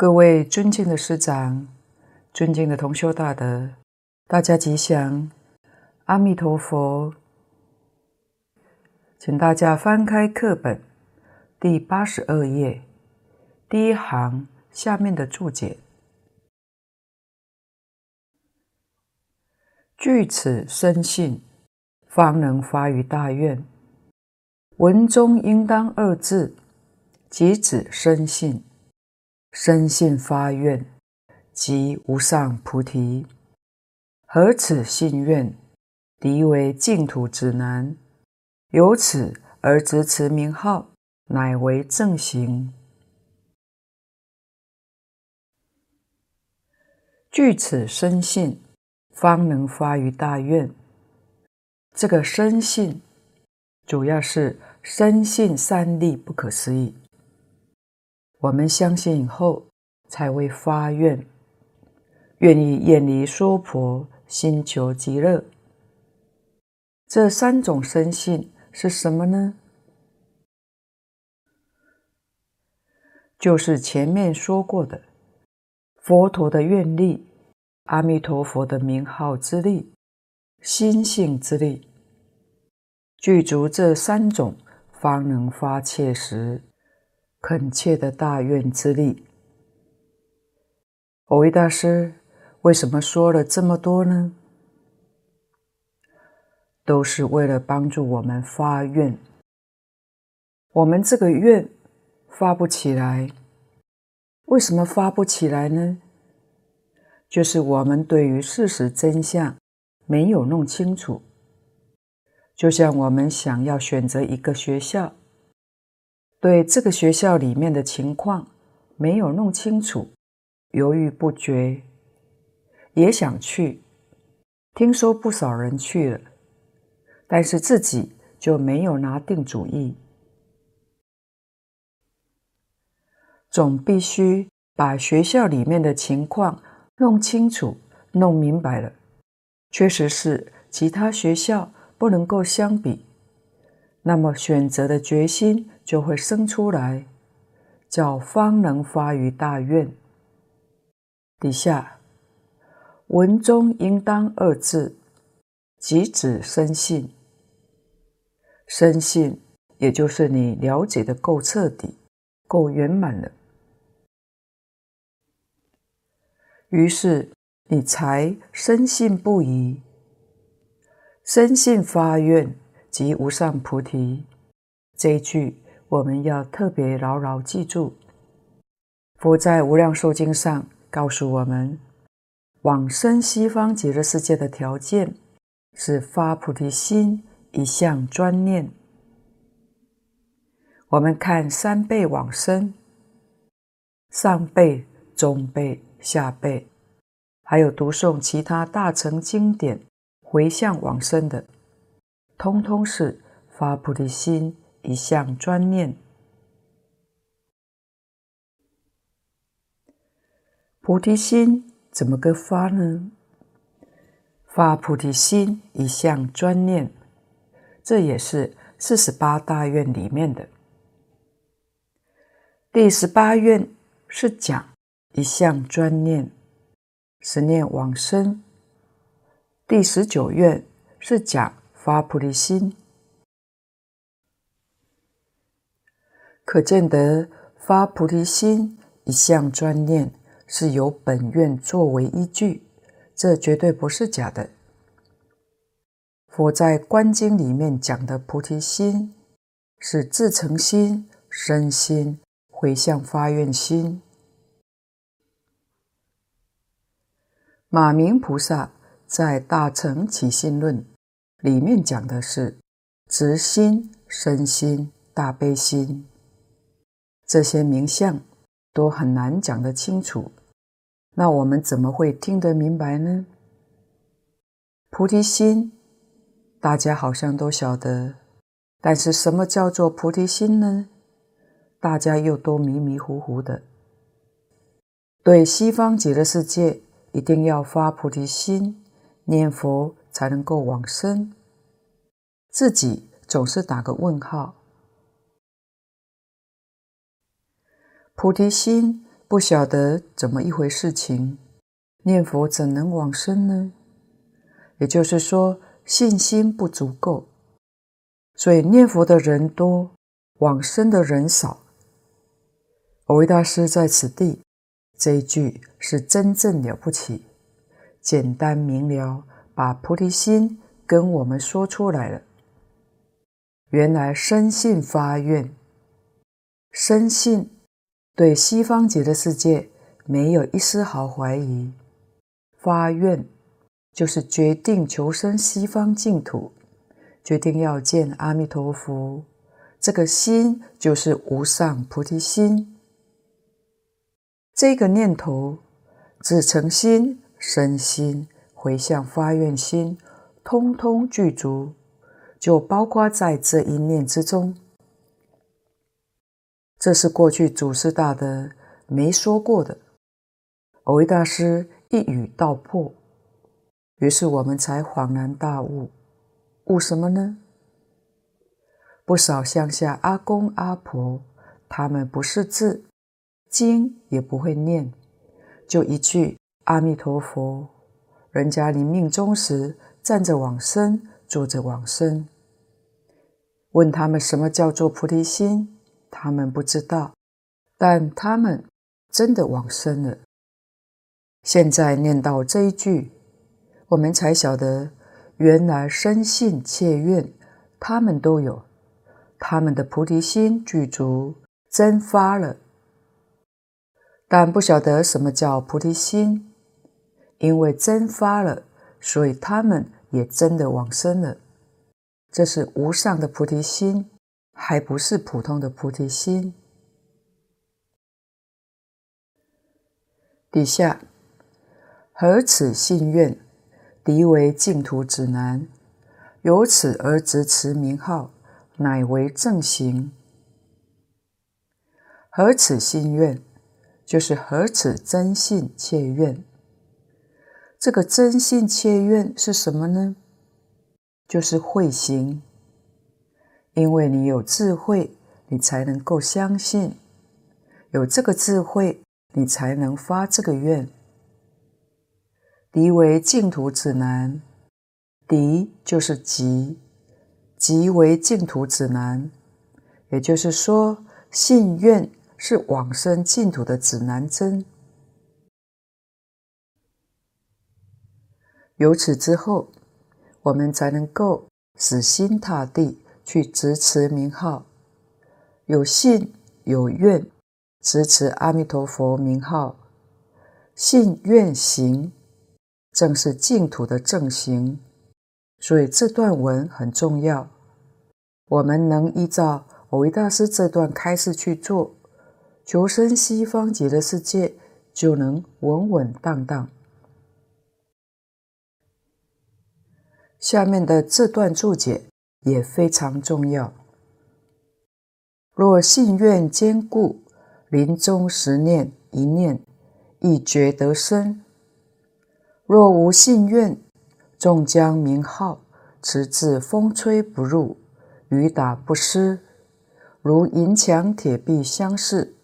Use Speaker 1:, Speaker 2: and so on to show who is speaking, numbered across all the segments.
Speaker 1: 各位尊敬的师长，尊敬的同修大德，大家吉祥，阿弥陀佛。请大家翻开课本第八十二页第一行下面的注解：具此深信，方能发于大愿。文中应当二字，即指深信。深信发愿，即无上菩提。何此信愿，敌为净土指南。由此而执持名号，乃为正行。具此深信，方能发于大愿。这个深信，主要是深信三力不可思议。我们相信以后，才会发愿，愿意远离娑婆，心求极乐。这三种深信是什么呢？就是前面说过的，佛陀的愿力、阿弥陀佛的名号之力、心性之力，具足这三种，方能发切实。恳切的大愿之力，蕅益大师为什么说了这么多呢？都是为了帮助我们发愿。我们这个愿发不起来，为什么发不起来呢？就是我们对于事实真相没有弄清楚。就像我们想要选择一个学校。对这个学校里面的情况没有弄清楚，犹豫不决，也想去，听说不少人去了，但是自己就没有拿定主意。总必须把学校里面的情况弄清楚、弄明白了，确实是其他学校不能够相比。那么选择的决心就会生出来，叫方能发于大愿。底下文中应当二字，即指深信。深信也就是你了解的够彻底、够圆满了，于是你才深信不疑，深信发愿。即无上菩提，这一句我们要特别牢牢记住。佛在《无量寿经》上告诉我们，往生西方极乐世界的条件是发菩提心，一向专念。我们看三辈往生，上辈、中辈、下辈，还有读诵其他大乘经典回向往生的。通通是发菩提心，一向专念。菩提心怎么个发呢？发菩提心，一向专念，这也是四十八大愿里面的。第十八愿是讲一向专念，十念往生。第十九愿是讲。发菩提心，可见得发菩提心一向专念是由本愿作为依据，这绝对不是假的。佛在《观经》里面讲的菩提心，是至诚心、身心、回向发愿心。马明菩萨在《大乘起信论》。里面讲的是直心、身心、大悲心，这些名相都很难讲得清楚。那我们怎么会听得明白呢？菩提心，大家好像都晓得，但是什么叫做菩提心呢？大家又都迷迷糊糊的。对西方极乐世界，一定要发菩提心，念佛。才能够往生，自己总是打个问号。菩提心不晓得怎么一回事情，念佛怎能往生呢？也就是说，信心不足够，所以念佛的人多，往生的人少。蕅益大师在此地这一句是真正了不起，简单明了，把菩提心跟我们说出来了。原来深信发愿，深信对西方极乐世界没有一丝毫怀疑，发愿就是决定求生西方净土，决定要见阿弥陀佛，这个心就是无上菩提心。这个念头，自诚心、身心、回向发愿心，通通具足，就包括在这一念之中。这是过去祖师大德没说过的，蕅益大师一语道破，于是我们才恍然大悟。悟什么呢？不少乡下阿公阿婆，他们不识字。经也不会念，就一句阿弥陀佛。人家临命终时站着往生，坐着往生。问他们什么叫做菩提心，他们不知道，但他们真的往生了。现在念到这一句，我们才晓得，原来深信切愿，他们都有，他们的菩提心具足，真发了。但不晓得什么叫菩提心，因为真发了，所以他们也真的往生了。这是无上的菩提心，还不是普通的菩提心。底下，何此信愿，敌为净土指南，由此而执持名号，乃为正行。何此信愿？就是何此真信切愿？这个真信切愿是什么呢？就是慧行。因为你有智慧，你才能够相信；有这个智慧，你才能发这个愿。敌为净土指南，敌就是即，即为净土指南。也就是说，信愿。是往生净土的指南针。由此之后，我们才能够死心塌地去执持名号，有信有愿，执持阿弥陀佛名号，信愿行，正是净土的正行。所以这段文很重要，我们能依照蕅益大师这段开示去做。求生西方极乐世界，就能稳稳当当。下面的这段注解也非常重要。若信愿坚固，临终时念一念，亦觉得生；若无信愿，纵将名号持至风吹不入，雨打不湿，如银墙铁壁相似。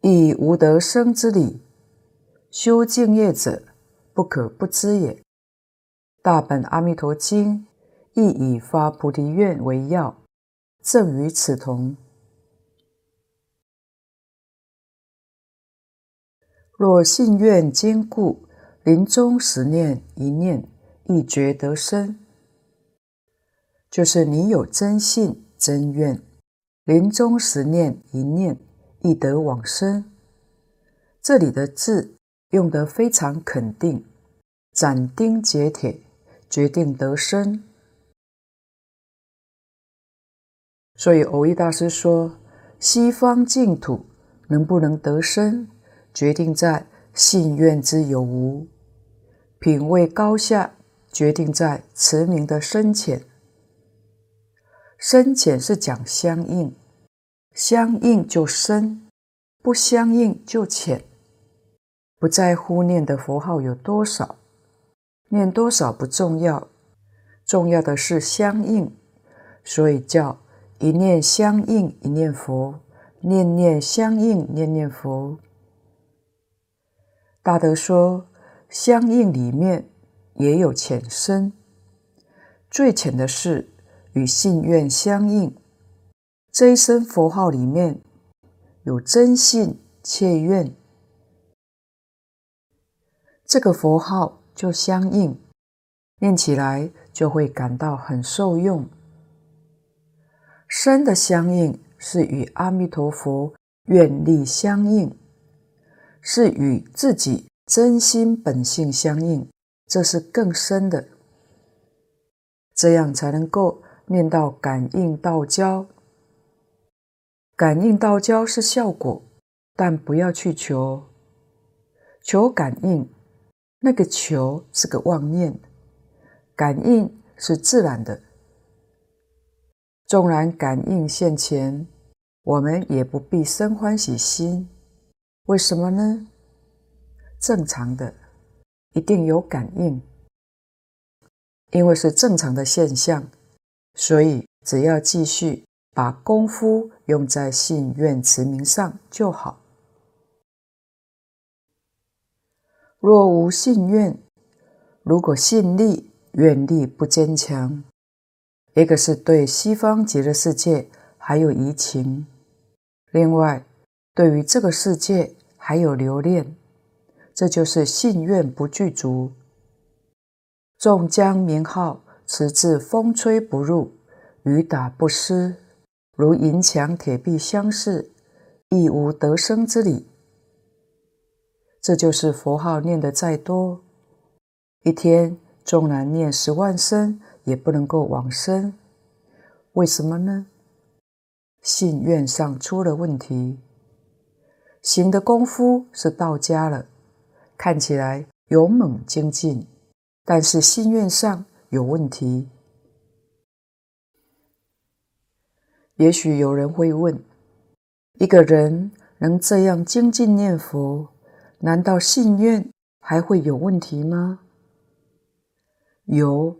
Speaker 1: 亦无得生之理，修净业者不可不知也。大本阿弥陀经亦以发菩提愿为要，正与此同。若信愿坚固，临终时念一念，亦觉得生。就是你有真信真愿，临终时念一念。亦得往生。这里的字用得非常肯定，斩钉截铁，决定得生。所以蕅益大师说，西方净土能不能得生，决定在信愿之有无；品位高下，决定在持名的深浅。深浅是讲相应。相应就深，不相应就浅。不在乎念的佛号有多少，念多少不重要，重要的是相应，所以叫一念相应一念佛，念念相应念念佛。大德说，相应里面也有浅深，最浅的是与信愿相应。这一声佛号里面有真信切愿，这个佛号就相应，念起来就会感到很受用。深的相应是与阿弥陀佛愿力相应，是与自己真心本性相应，这是更深的，这样才能够念到感应道交。感应道交是效果，但不要去求，求感应，那个求是个妄念，感应是自然的。纵然感应现前，我们也不必生欢喜心。为什么呢？正常的，一定有感应，因为是正常的现象，所以只要继续把功夫用在信愿持名上就好。若无信愿，如果信力、愿力不坚强，一个是对西方极乐世界还有移情，另外对于这个世界还有留恋，这就是信愿不具足。众将名号持至风吹不入，雨打不湿，如银墙铁壁相似，亦无得生之理。这就是佛号念得再多，一天纵然念十万声。也不能够往生，为什么呢？信愿上出了问题，行的功夫是到家了，看起来勇猛精进，但是信愿上有问题。也许有人会问：一个人能这样精进念佛，难道信愿还会有问题吗？有。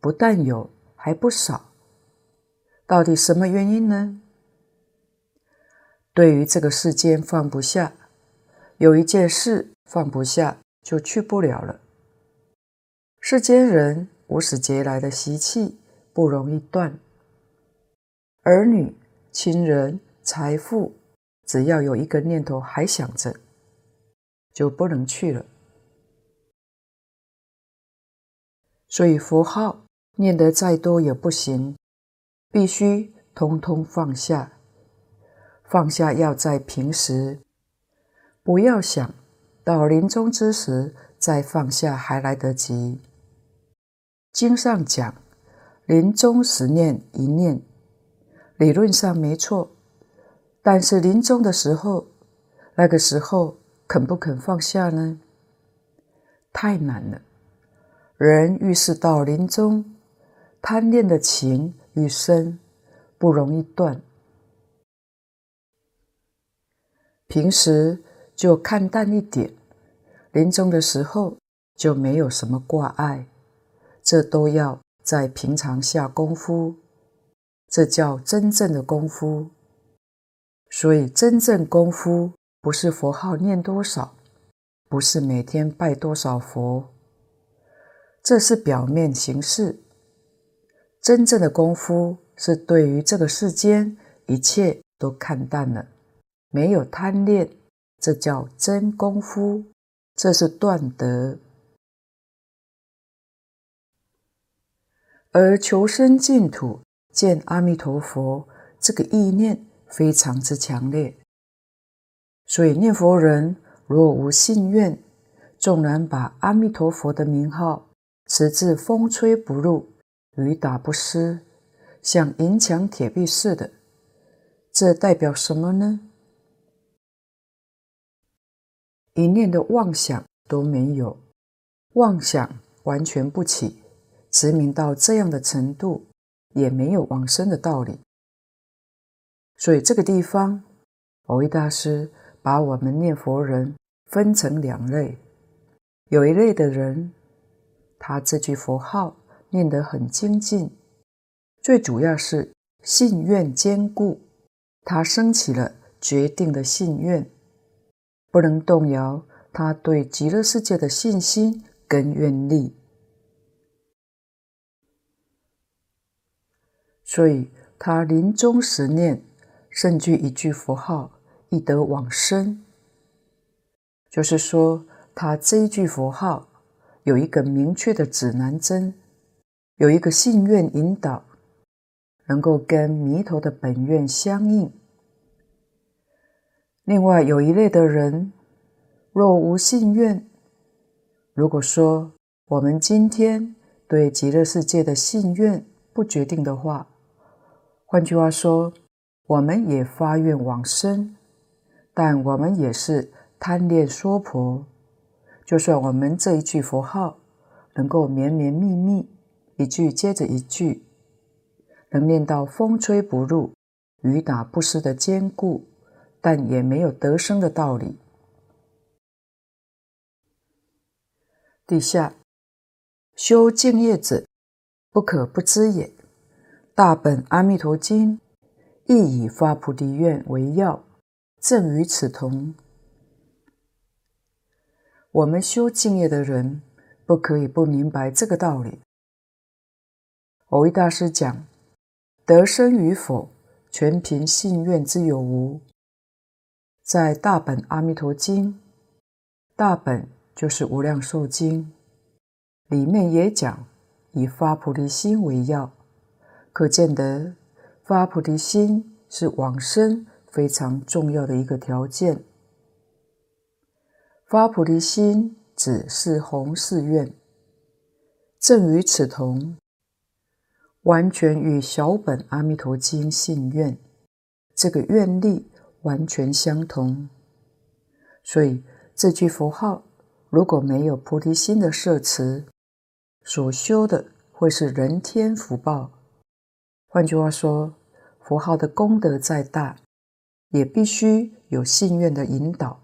Speaker 1: 不但有，还不少。到底什么原因呢？对于这个世间放不下，有一件事放不下，就去不了了。世间人无始劫来的习气不容易断，儿女、亲人、财富，只要有一个念头还想着，就不能去了。所以佛号。念得再多也不行，必须通通放下。放下要在平时，不要想到临终之时再放下还来得及。经上讲，临终时念一念，理论上没错，但是临终的时候，那个时候肯不肯放下呢？太难了。人遇事到临终。贪恋的情愈深，不容易断。平时就看淡一点，临终的时候就没有什么挂碍。这都要在平常下功夫，这叫真正的功夫。所以，真正功夫不是佛号念多少，不是每天拜多少佛，这是表面形式。真正的功夫是对于这个世间一切都看淡了，没有贪恋，这叫真功夫，这是断德。而求生净土见阿弥陀佛这个意念非常之强烈，所以念佛人若无信愿，纵然把阿弥陀佛的名号持至风吹不入。雨打不湿，像银墙铁壁似的，这代表什么呢？一念的妄想都没有，妄想完全不起，执迷到这样的程度，也没有往生的道理。所以这个地方，蕅益大师把我们念佛人分成两类，有一类的人，他这句佛号。念得很精进，最主要是信愿坚固，他升起了决定的信愿，不能动摇，他对极乐世界的信心跟愿力。所以，他临终时念胜具一句佛号，亦得往生。就是说，他这一句佛号有一个明确的指南针，有一个信愿引导，能够跟弥陀的本愿相应。另外，有一类的人，若无信愿，如果说我们今天对极乐世界的信愿不决定的话，换句话说，我们也发愿往生，但我们也是贪恋娑婆。就算我们这一句佛号能够绵绵密密，一句接着一句，能念到风吹不入、雨打不湿的坚固，但也没有得生的道理。底下修净业者，不可不知也。大本阿弥陀经亦以发菩提愿为要，正与此同。我们修净业的人，不可以不明白这个道理。蕅益大师讲：得生与否，全凭信愿之有无。在大本阿弥陀经，大本就是无量寿经，里面也讲以发菩提心为要。可见得发菩提心是往生非常重要的一个条件。发菩提心指是弘誓愿，正与此同，完全与小本阿弥陀经信愿这个愿力完全相同。所以这句佛号如果没有菩提心的摄持，所修的会是人天福报。换句话说，佛号的功德再大，也必须有信愿的引导，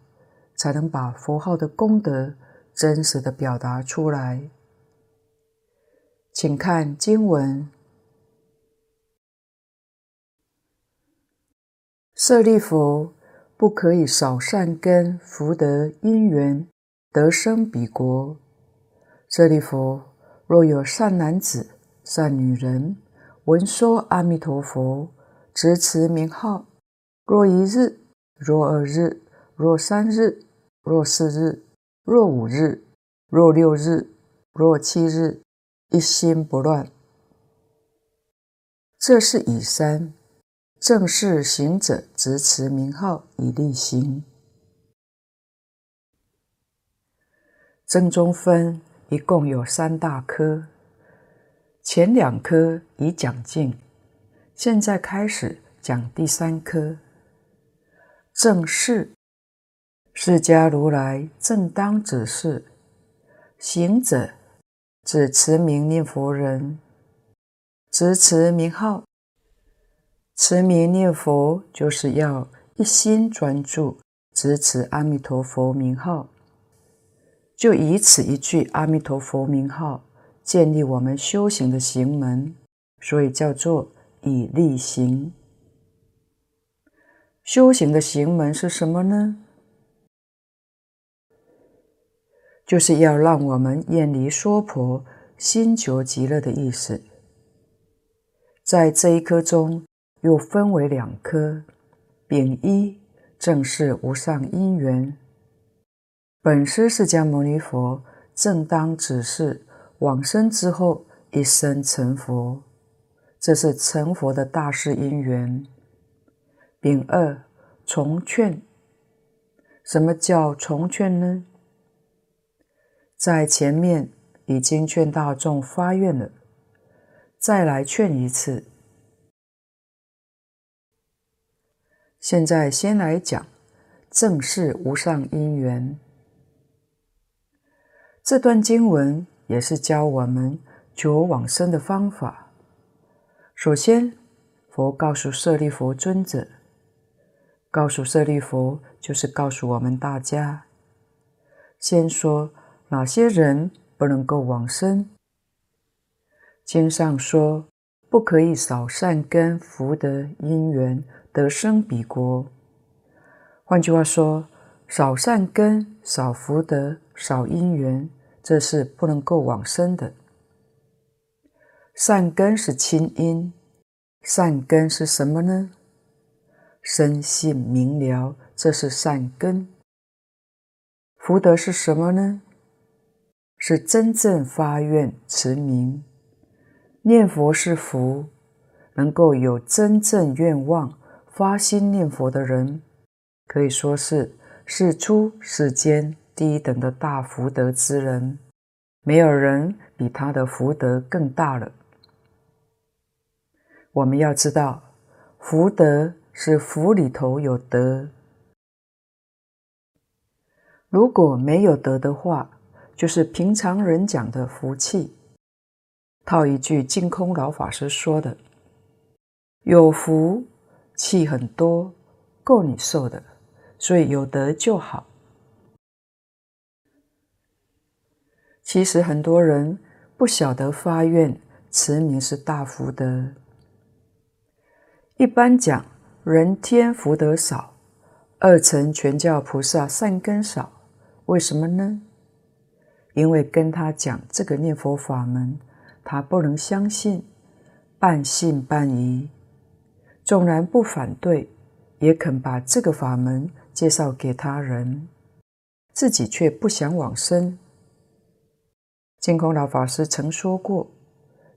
Speaker 1: 才能把佛号的功德真实的表达出来。请看经文：舍利弗，不可以少善根福德因缘得生彼国。舍利弗，若有善男子、善女人。闻说阿弥陀佛，执持名号，若一日，若二日，若三日，若四日，若五日，若六日，若七日，一心不乱。这是以三正识行者执持名号以立行。正中分一共有三大科。前两科已讲尽，现在开始讲第三科。正识，释迦如来正当指示。行者，指持名念佛人。执持名号，持名念佛就是要一心专注执持阿弥陀佛名号，就以此一句阿弥陀佛名号。建立我们修行的行门，所以叫做以力行。修行的行门是什么呢？就是要让我们远离娑婆，心求极乐的意思。在这一科中，又分为两科：丙一正是无上因缘，本师释迦牟尼佛正当指示。往生之后，一生成佛，这是成佛的大事因缘。丙二重劝，什么叫重劝呢？在前面已经劝大众发愿了，再来劝一次。现在先来讲正是无上因缘这段经文。也是教我们求往生的方法。首先，佛告诉舍利弗尊者，告诉舍利弗就是告诉我们大家，先说哪些人不能够往生。经上说，不可以少善根福德因缘得生彼国。换句话说，少善根、少福德、少因缘，这是不能够往生的。善根是亲因，善根是什么呢？深信明了，这是善根。福德是什么呢？是真正发愿持名。念佛是福，能够有真正愿望、发心念佛的人，可以说是世出世间第一等的大福德之人，没有人比他的福德更大了。我们要知道，福德是福里头有德。如果没有德的话，就是平常人讲的福气。套一句净空老法师说的：“有福气很多，够你受的，所以有德就好。”其实很多人不晓得发愿持名是大福德。一般讲人天福德少，二乘全教菩萨善根少。为什么呢？因为跟他讲这个念佛法门，他不能相信，半信半疑。纵然不反对，也肯把这个法门介绍给他人，自己却不想往生。净空老法师曾说过，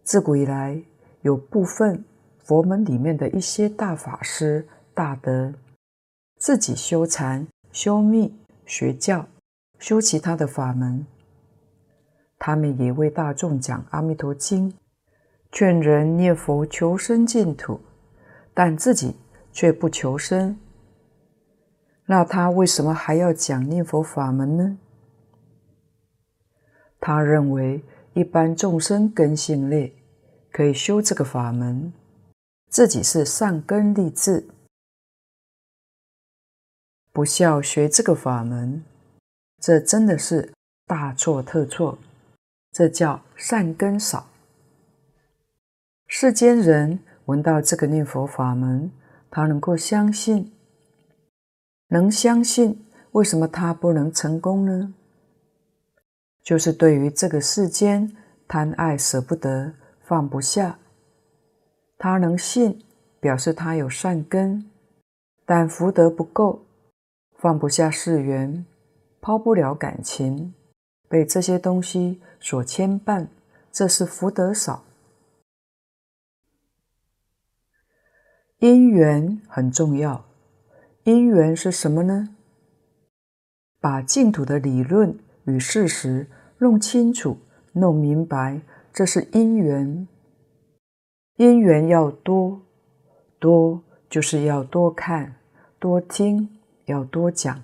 Speaker 1: 自古以来有部分佛门里面的一些大法师大德，自己修禅、修密、学教。修其他的法门，他们也为大众讲《阿弥陀经》，劝人念佛求生净土，但自己却不求生。那他为什么还要讲念佛法门呢？他认为一般众生根性劣，可以修这个法门，自己是善根立志，不孝学这个法门。这真的是大错特错，这叫善根少。世间人闻到这个念佛法门，他能够相信，能相信，为什么他不能成功呢？就是对于这个世间贪爱舍不得，放不下。他能信，表示他有善根，但福德不够，放不下世缘。抛不了感情，被这些东西所牵绊，这是福德少。因缘很重要，因缘是什么呢？把净土的理论与事实弄清楚、弄明白，这是因缘。因缘要多，多就是要多看、多听，要多讲。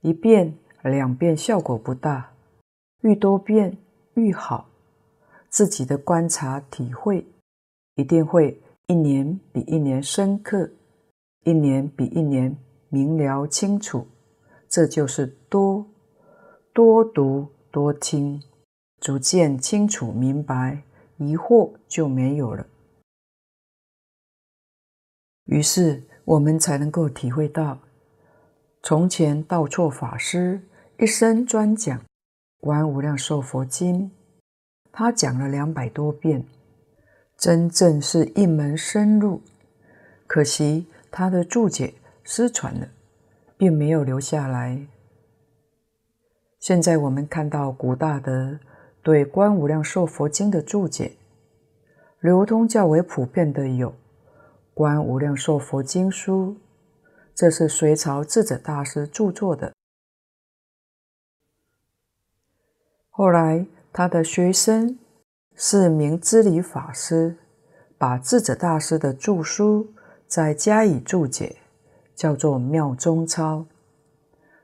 Speaker 1: 一遍、两遍效果不大，愈多遍愈好。自己的观察体会，一定会一年比一年深刻，一年比一年明了清楚。这就是多，多读多听，逐渐清楚明白，疑惑就没有了。于是我们才能够体会到。从前道错法师一生专讲《观无量寿佛经》，他讲了两百多遍，真正是一门深入。可惜他的注解失传了，并没有留下来。现在我们看到古大德对《观无量寿佛经》的注解，流通较为普遍的有《观无量寿佛经书》。这是隋朝智者大师著作的。后来，他的学生是明知理法师把智者大师的著书再加以注解，叫做《妙中钞》，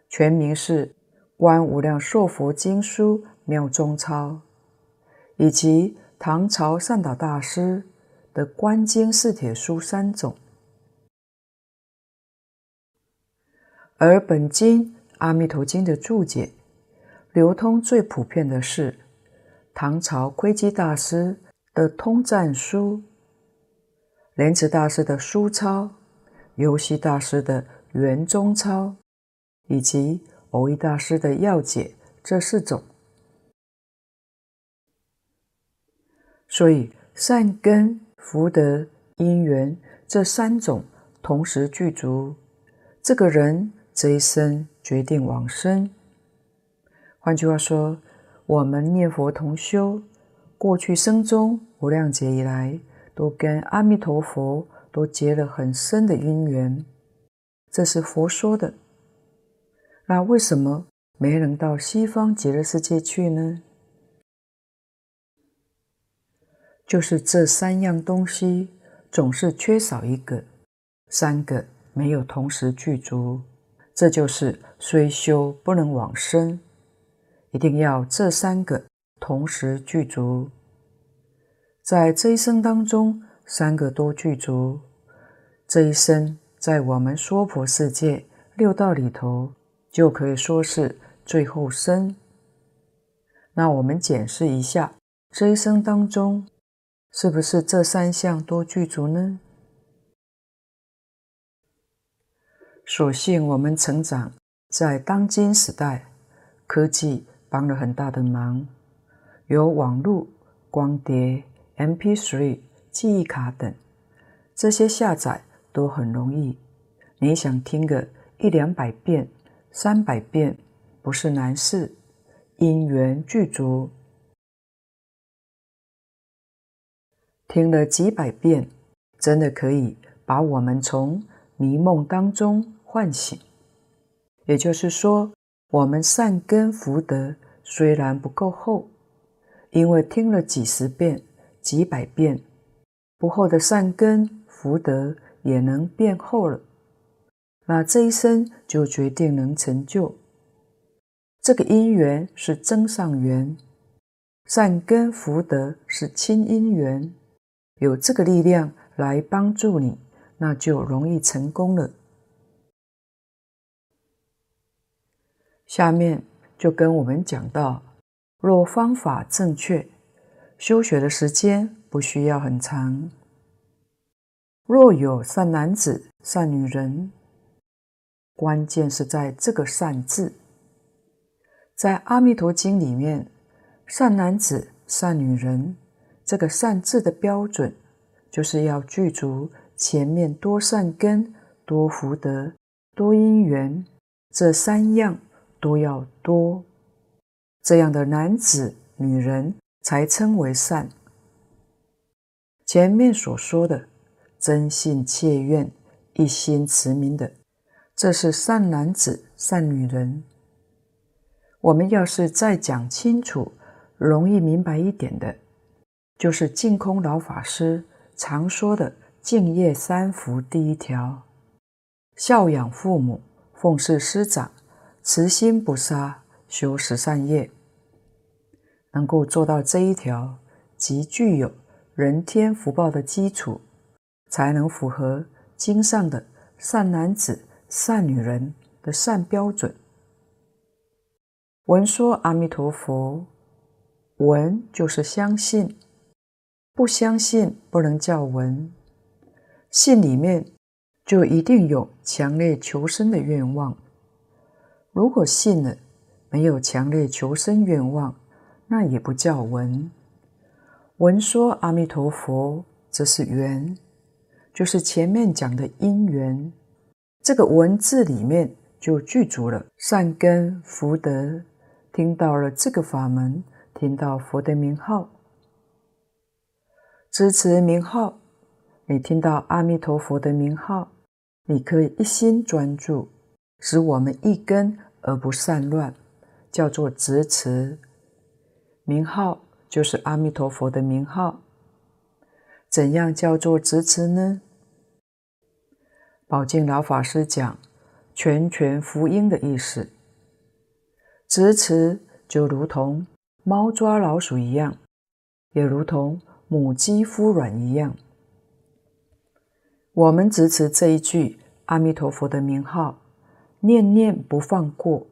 Speaker 1: 全名是《观无量寿佛经书妙中钞》，以及唐朝善导大师的《观经四帖书》三种。而本经《阿弥陀经》的注解，流通最普遍的是唐朝窥基大师的《通赞书》，莲池大师的《疏钞》，游锡大师的《圆中钞》，以及蕅益大师的要解这四种。所以善根、福德、因缘这三种同时具足，这个人这一生决定往生。换句话说，我们念佛同修，过去生中无量劫以来，都跟阿弥陀佛都结了很深的因缘，这是佛说的。那为什么没人到西方极乐世界去呢？就是这三样东西总是缺少一个，三个没有同时具足，这就是虽修不能往生。一定要这三个同时具足，在这一生当中，三个都具足，这一生在我们娑婆世界六道里头，就可以说是最后生。那我们检视一下，这一生当中，是不是这三项都具足呢？所幸我们成长在当今时代，科技。帮了很大的忙，有网络、光碟、MP3、记忆卡等，这些下载都很容易。你想听个一两百遍、三百遍，不是难事。因缘具足，听了几百遍，真的可以把我们从迷梦当中唤醒。也就是说，我们善根福德虽然不够厚，因为听了几十遍、几百遍，不厚的善根福德也能变厚了。那这一生就决定能成就。这个因缘是增上缘，善根福德是亲因缘，有这个力量来帮助你，那就容易成功了。下面就跟我们讲到，若方法正确，修学的时间不需要很长。若有善男子、善女人，关键是在这个“善”字。在《阿弥陀经》里面，善男子、善女人这个“善”字的标准，就是要具足前面多善根、多福德、多因缘这三样。都要多，这样的男子、女人才称为善。前面所说的真信切愿、一心持名的，这是善男子、善女人。我们要是再讲清楚、容易明白一点的，就是净空老法师常说的敬业三福第一条：孝养父母，奉事师长。慈心不杀，修十善业，能够做到这一条，即具有人天福报的基础，才能符合经上的善男子、善女人的善标准。闻说阿弥陀佛，闻就是相信，不相信不能叫闻，信里面就一定有强烈求生的愿望。如果信了，没有强烈求生愿望，那也不叫闻。闻说阿弥陀佛，这是缘，就是前面讲的因缘。这个文字里面就具足了善根福德。听到了这个法门，听到佛的名号，支持名号，你听到阿弥陀佛的名号，你可以一心专注，使我们一根。而不散乱，叫做执持名号，就是阿弥陀佛的名号。怎样叫做执持呢？宝静老法师讲“全权福音”的意思，执持就如同猫抓老鼠一样，也如同母鸡孵卵一样。我们执持这一句阿弥陀佛的名号。念念不放过，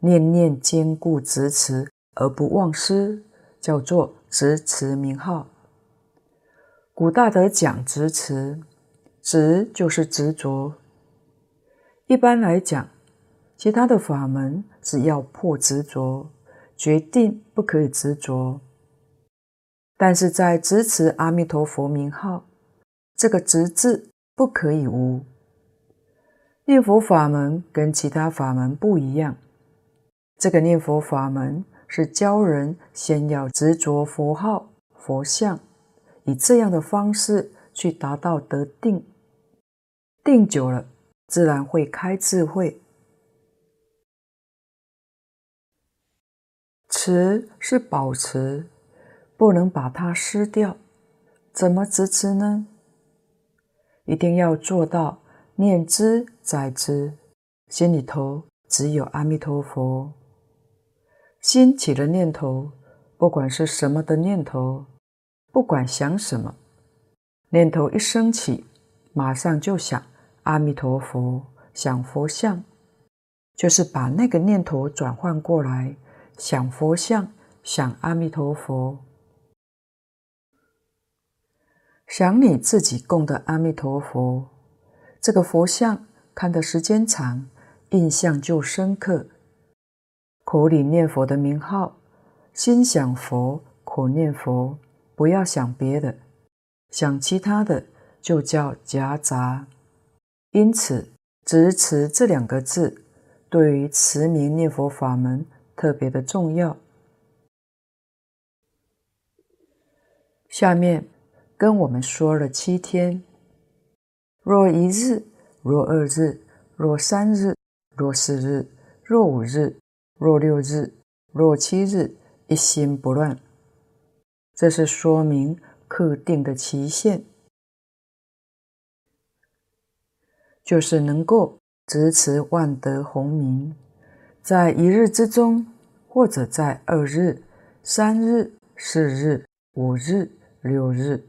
Speaker 1: 念念坚固执持而不忘失，叫做执持名号。古大德讲执持，执就是执着。一般来讲，其他的法门是要破执着，决定不可以执着。但是在执持阿弥陀佛名号，这个执字不可以无。念佛法门跟其他法门不一样，这个念佛法门是教人先要执着佛号、佛像，以这样的方式去达到得定，定久了自然会开智慧。持是保持。不能把它失掉，怎么执持呢？一定要做到念之在之，心里头只有阿弥陀佛。心起了念头，不管是什么的念头，不管想什么，念头一升起，马上就想阿弥陀佛，想佛像，就是把那个念头转换过来，想佛像，想阿弥陀佛。想你自己供的阿弥陀佛，这个佛像看的时间长，印象就深刻。口里念佛的名号，心想佛，口念佛，不要想别的，想其他的就叫夹杂。因此，执持这两个字，对于持名念佛法门特别的重要。下面。跟我们说了七天，若一日，若二日，若三日，若四日，若五日，若六日，若七日，一心不乱。这是说明特定的期限，就是能够执持万德洪名，在一日之中，或者在二日、三日、四日、五日、六日。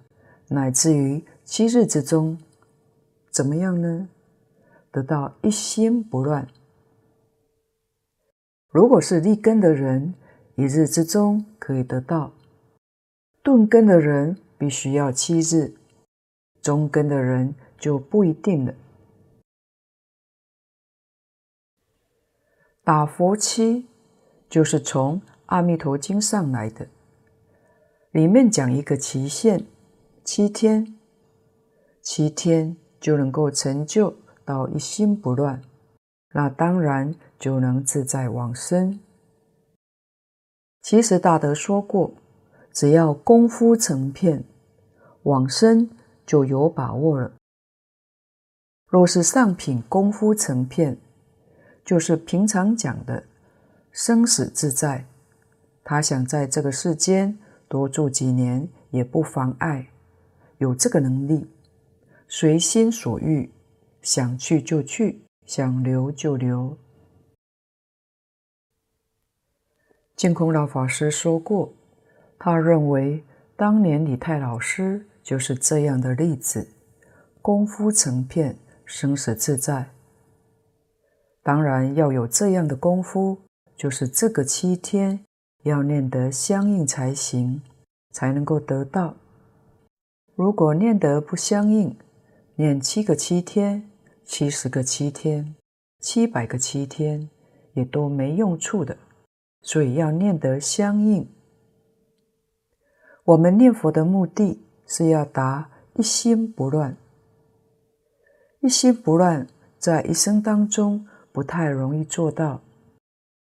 Speaker 1: 乃至于七日之中，怎么样呢？得到一心不乱。如果是立根的人，一日之中可以得到；顿根的人必须要七日；中根的人就不一定了。打佛七就是从《阿弥陀经》上来的，里面讲一个期限。七天，七天就能够成就到一心不乱，那当然就能自在往生。其实大德说过，只要功夫成片，往生就有把握了。若是上品功夫成片，就是平常讲的生死自在，他想在这个世间多住几年也不妨碍。有这个能力，随心所欲，想去就去，想留就留。净空老法师说过，他认为当年李太老师就是这样的例子，功夫成片，生死自在。当然要有这样的功夫，就是这个七天要念得相应才行，才能够得到。如果念得不相应，念七个七天、七十个七天、七百个七天，也都没用处的。所以要念得相应。我们念佛的目的是要达一心不乱。一心不乱，在一生当中不太容易做到，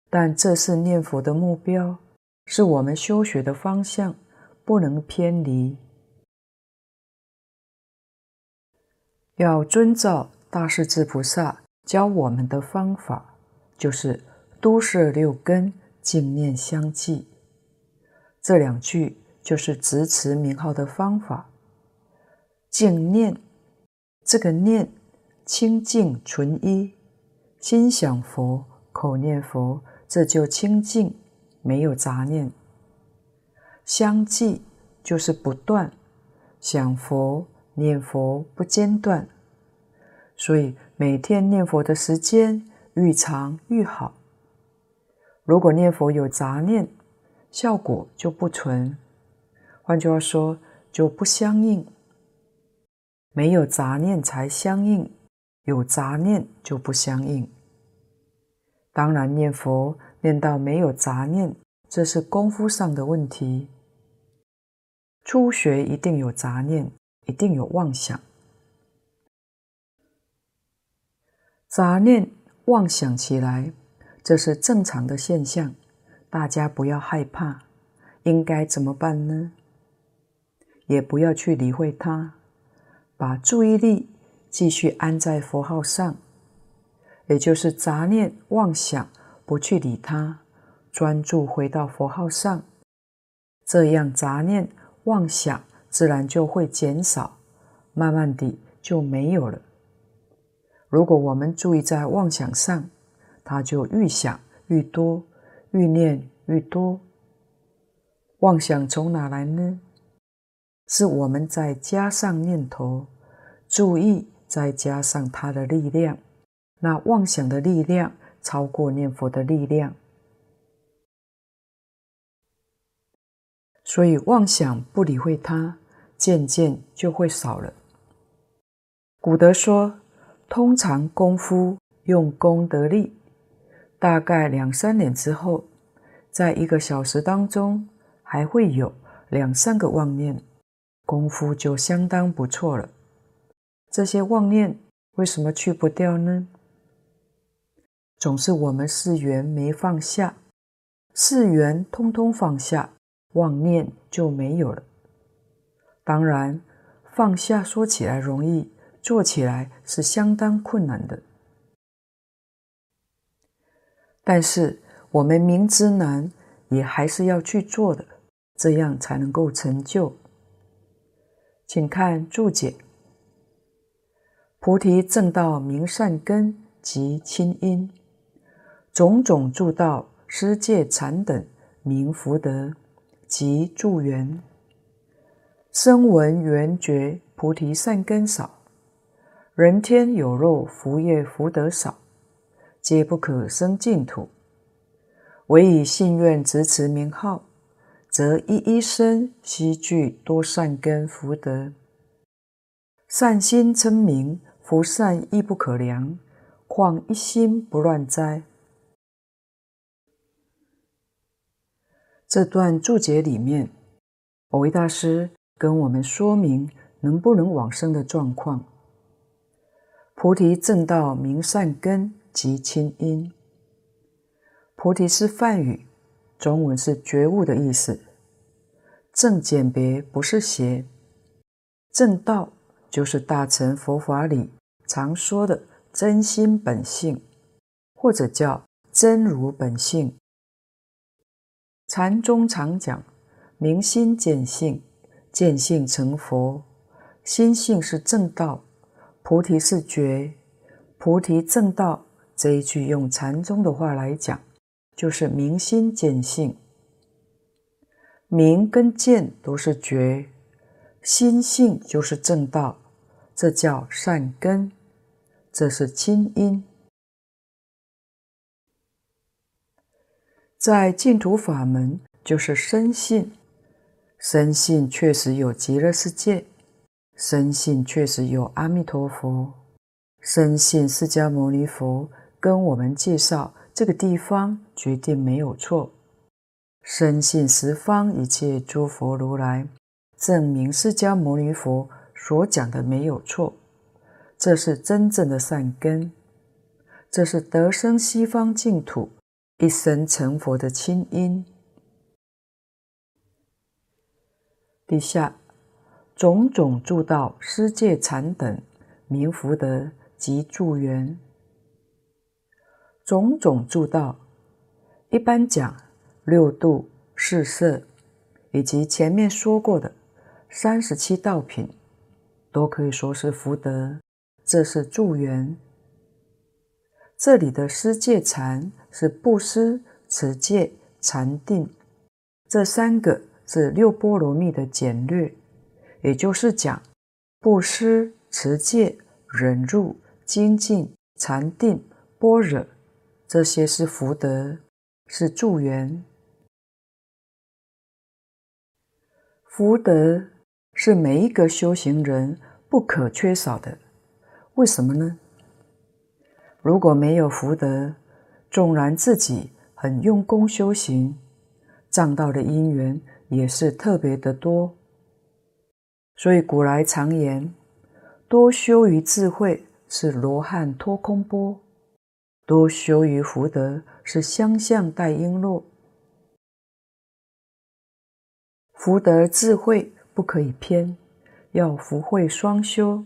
Speaker 1: 但这是念佛的目标，是我们修学的方向，不能偏离。要遵照大势至菩萨教我们的方法，就是都摄六根，净念相继。这两句就是执持名号的方法。净念，这个念清净纯一，心想佛，口念佛，这就清净，没有杂念。相继就是不断想佛。念佛不间断，所以每天念佛的时间愈长愈好。如果念佛有杂念，效果就不纯。换句话说，就不相应。没有杂念才相应，有杂念就不相应。当然，念佛念到没有杂念，这是功夫上的问题。初学一定有杂念，一定有妄想。杂念妄想起来，这是正常的现象，大家不要害怕。应该怎么办呢？也不要去理会它，把注意力继续安在佛号上，也就是杂念妄想，不去理它，专注回到佛号上，这样杂念妄想自然就会减少，慢慢地就没有了。如果我们注意在妄想上，它就愈想愈多，愈念愈多。妄想从哪来呢？是我们再加上念头，注意再加上它的力量，那妄想的力量超过念佛的力量，所以妄想不理会它，渐渐就会少了。古德说，通常功夫用功得力，大概两三年之后，在一个小时当中还会有两三个妄念。功夫就相当不错了。这些妄念为什么去不掉呢？总是我们识缘没放下，识缘通通放下，妄念就没有了。当然，放下说起来容易，做起来是相当困难的。但是我们明知难，也还是要去做的，这样才能够成就。请看注解：菩提正道明善根及亲因，种种助道施戒禅等名福德及助缘。声闻缘觉菩提善根少，人天有肉福业福德少，皆不可生净土。唯以信愿执持名号。则一一生悉具多善根福德，善心称名，福善亦不可量，况一心不乱哉？这段注解里面，某位大师跟我们说明能不能往生的状况。菩提正道明善根及亲因，菩提是梵语。中文是觉悟的意思，正简别不是邪，正道就是大乘佛法里常说的真心本性，或者叫真如本性。禅宗常讲明心见性，见性成佛，心性是正道，菩提是觉，菩提正道这一句用禅宗的话来讲。就是明心见性，明跟见都是觉，心性就是正道，这叫善根，这是亲因。在净土法门，就是深信，深信确实有极乐世界，深信确实有阿弥陀佛，深信释迦牟尼佛跟我们介绍。这个地方决定没有错，深信十方一切诸佛如来证明释迦牟尼佛所讲的没有错，这是真正的善根，这是得生西方净土、一生成佛的亲因。陛下种种助道施戒禅等名福德及助缘。种种助道，一般讲六度、四摄，以及前面说过的三十七道品，都可以说是福德，这是助缘。这里的施戒禅是布施、持戒、禅定，这三个是六波罗蜜的简略，也就是讲布施、持戒、忍辱、精进、禅定、般若。这些是福德，是助缘。福德是每一个修行人不可缺少的。为什么呢？如果没有福德，纵然自己很用功修行，障道的因缘也是特别的多。所以古来常言：多修于智慧是罗汉托空波，多修于福德是香象带璎珞。福德智慧不可以偏，要福慧双修。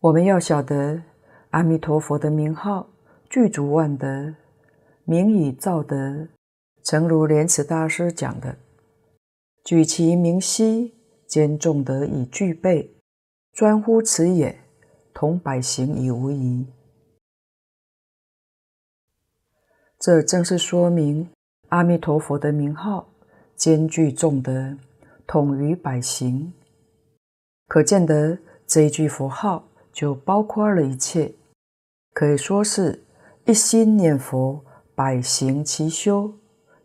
Speaker 1: 我们要晓得阿弥陀佛的名号具足万德，名以造德。诚如莲池大师讲的：“举其名兮，兼众德以具备，专乎此也，同百行已无疑。”这正是说明阿弥陀佛的名号。兼具众德，统于百行，可见得这一句佛号就包括了一切，可以说是一心念佛，百行其修，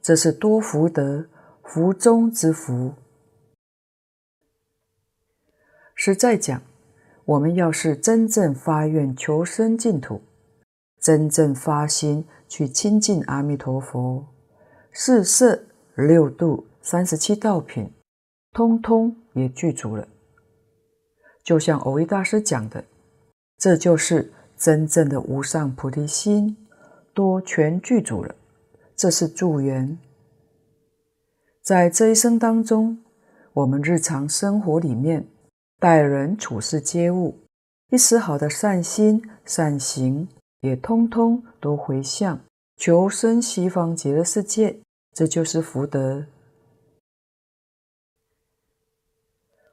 Speaker 1: 这是多福德，福中之福。实在讲，我们要是真正发愿求生净土，真正发心去亲近阿弥陀佛，四摄。六度三十七道品，通通也具足了。就像蕅益大师讲的，这就是真正的无上菩提心，多全具足了。这是助缘。在这一生当中，我们日常生活里面，待人处事接物，一丝好的善心善行，也通通都回向求生西方极乐世界。这就是福德。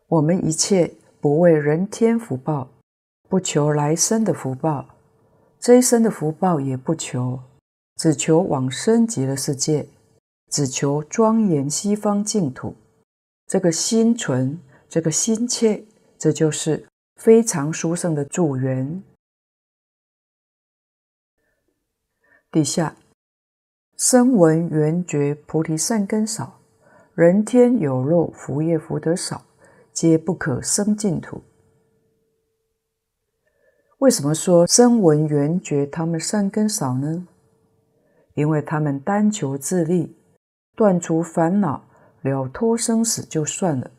Speaker 1: 我们一切不为人天福报，不求来生的福报，这一生的福报也不求，只求往生极乐世界，只求庄严西方净土。这个心存，这个心切，这就是非常殊胜的助缘。底下。声闻缘觉菩提善根少，人天有肉福业福德少，皆不可生净土。为什么说声闻缘觉他们善根少呢？因为他们单求自利，断除烦恼，了脱生死就算了，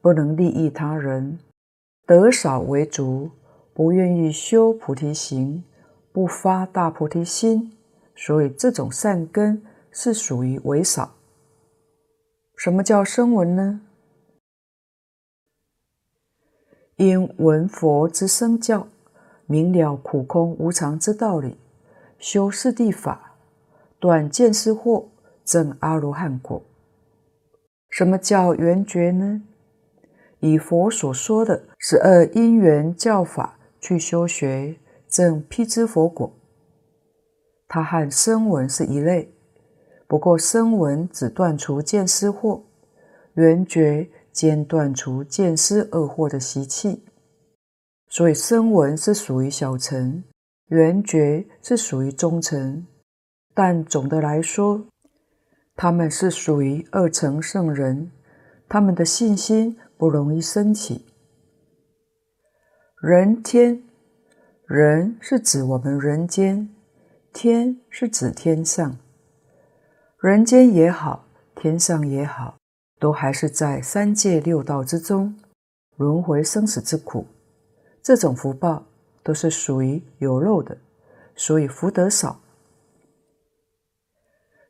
Speaker 1: 不能利益他人，得少为足，不愿意修菩提行，不发大菩提心。所以这种善根是属于为少。什么叫声闻呢？因闻佛之声教，明了苦空无常之道理，修四谛法，断见思惑，证阿罗汉果。什么叫缘觉呢？以佛所说的十二因缘教法去修学，证辟支佛果。它和声闻是一类，不过声闻只断除见思惑，缘觉兼断除见思二惑的习气，所以声闻是属于小乘，缘觉是属于中乘，但总的来说，他们是属于二层圣人，他们的信心不容易升起。人天，人是指我们人间。天是指天上，人间也好，天上也好，都还是在三界六道之中轮回生死之苦。这种福报都是属于有漏的，所以福德少。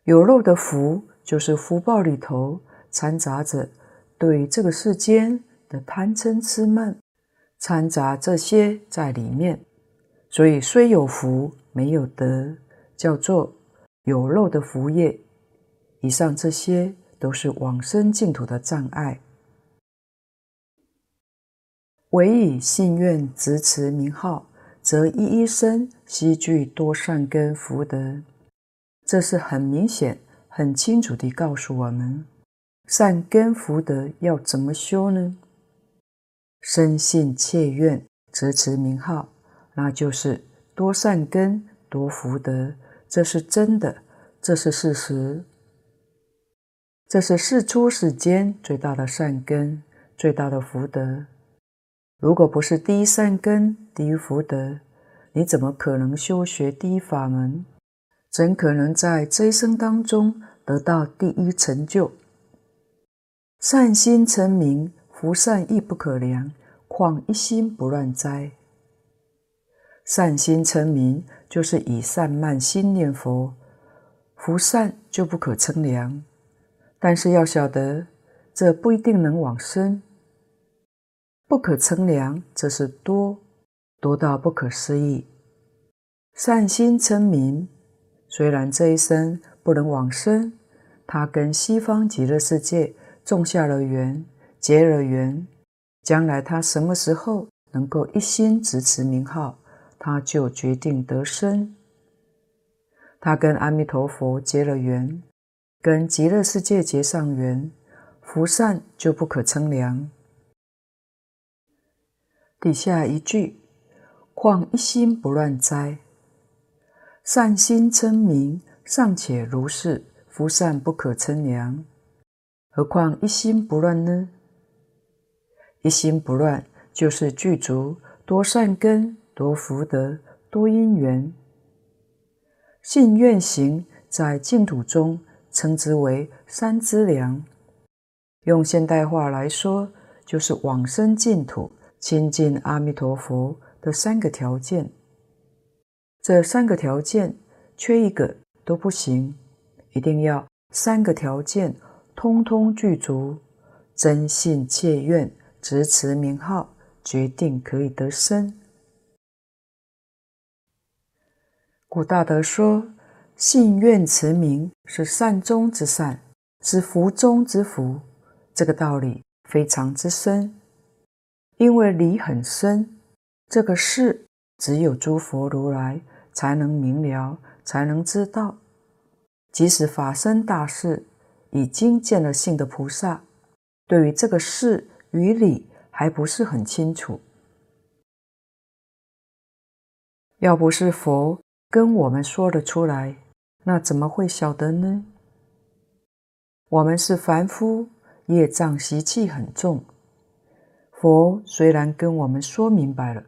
Speaker 1: 有漏的福，就是福报里头掺杂着对这个世间的贪嗔痴慢，掺杂这些在里面，所以虽有福。没有德，叫做有漏的福业。以上这些都是往生净土的障碍。唯以信愿执持名号，则一一生悉具多善根福德。这是很明显、很清楚地告诉我们，善根福德要怎么修呢？深信切愿执持名号，那就是。多善根，多福德，这是真的，这是事实。这是世出世间最大的善根，最大的福德。如果不是第一善根，第一福德，你怎么可能修学第一法门，怎可能在这一生当中得到第一成就？善心成名，福善亦不可量，况一心不乱哉？善心成名，就是以善慢心念佛，福善就不可称量。但是要晓得，这不一定能往生。不可称量，这是多，多到不可思议。善心称名，虽然这一生不能往生，他跟西方极乐世界种下了缘，结了缘，将来他什么时候能够一心执持名号，他就决定得生。他跟阿弥陀佛结了缘，跟极乐世界结上缘，福善就不可称量。底下一句，况一心不乱哉？善心称名尚且如是，福善不可称量，何况一心不乱呢？一心不乱，就是具足多善根、多福德、多因缘。信愿行在净土中称之为三资粮，用现代话来说，就是往生净土。亲近阿弥陀佛的三个条件，这三个条件缺一个都不行，一定要三个条件通通具足，真信切愿执持名号，决定可以得生。古大德说：“信愿持名是善中之善，是福中之福。”这个道理非常之深。因为理很深，这个事只有诸佛如来才能明了，才能知道。即使法身大士已经见了性的菩萨，对于这个事与理还不是很清楚。要不是佛跟我们说了出来，那怎么会晓得呢？我们是凡夫，业障习气很重。佛虽然跟我们说明白了，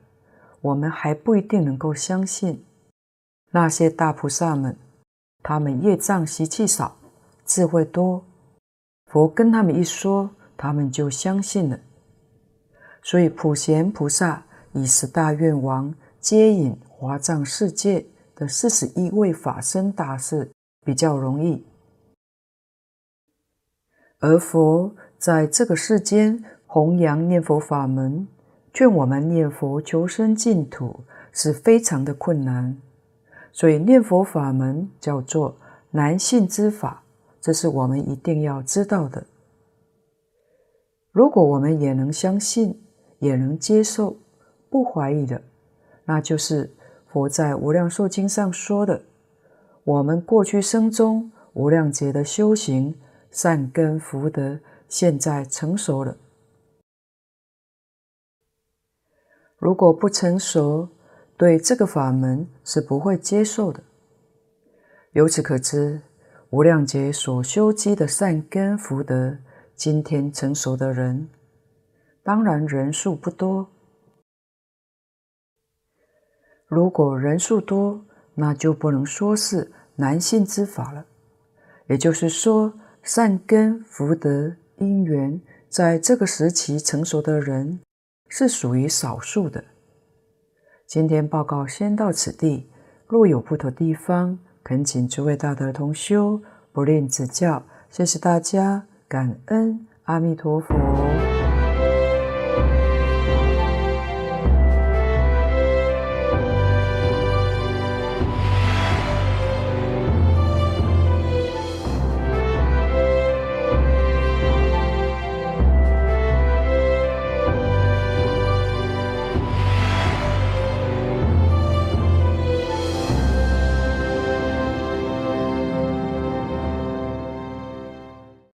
Speaker 1: 我们还不一定能够相信。那些大菩萨们，他们业障习气少，智慧多，佛跟他们一说，他们就相信了。所以普贤菩萨以十大愿王接引华藏世界的四十一位法身大士比较容易，而佛在这个世间。弘扬念佛法门，劝我们念佛求生净土是非常的困难，所以念佛法门叫做难信之法，这是我们一定要知道的。如果我们也能相信，也能接受，不怀疑的，那就是佛在《无量寿经》上说的：我们过去生中无量劫的修行善根福德，现在成熟了。如果不成熟，对这个法门是不会接受的。由此可知，无量劫所修积的善根福德，今天成熟的人，当然人数不多。如果人数多，那就不能说是难信之法了。也就是说，善根福德因缘，在这个时期成熟的人，是属于少数的。今天报告先到此地，若有不妥地方，恳请诸位大德同修不吝指教。谢谢大家，感恩阿弥陀佛。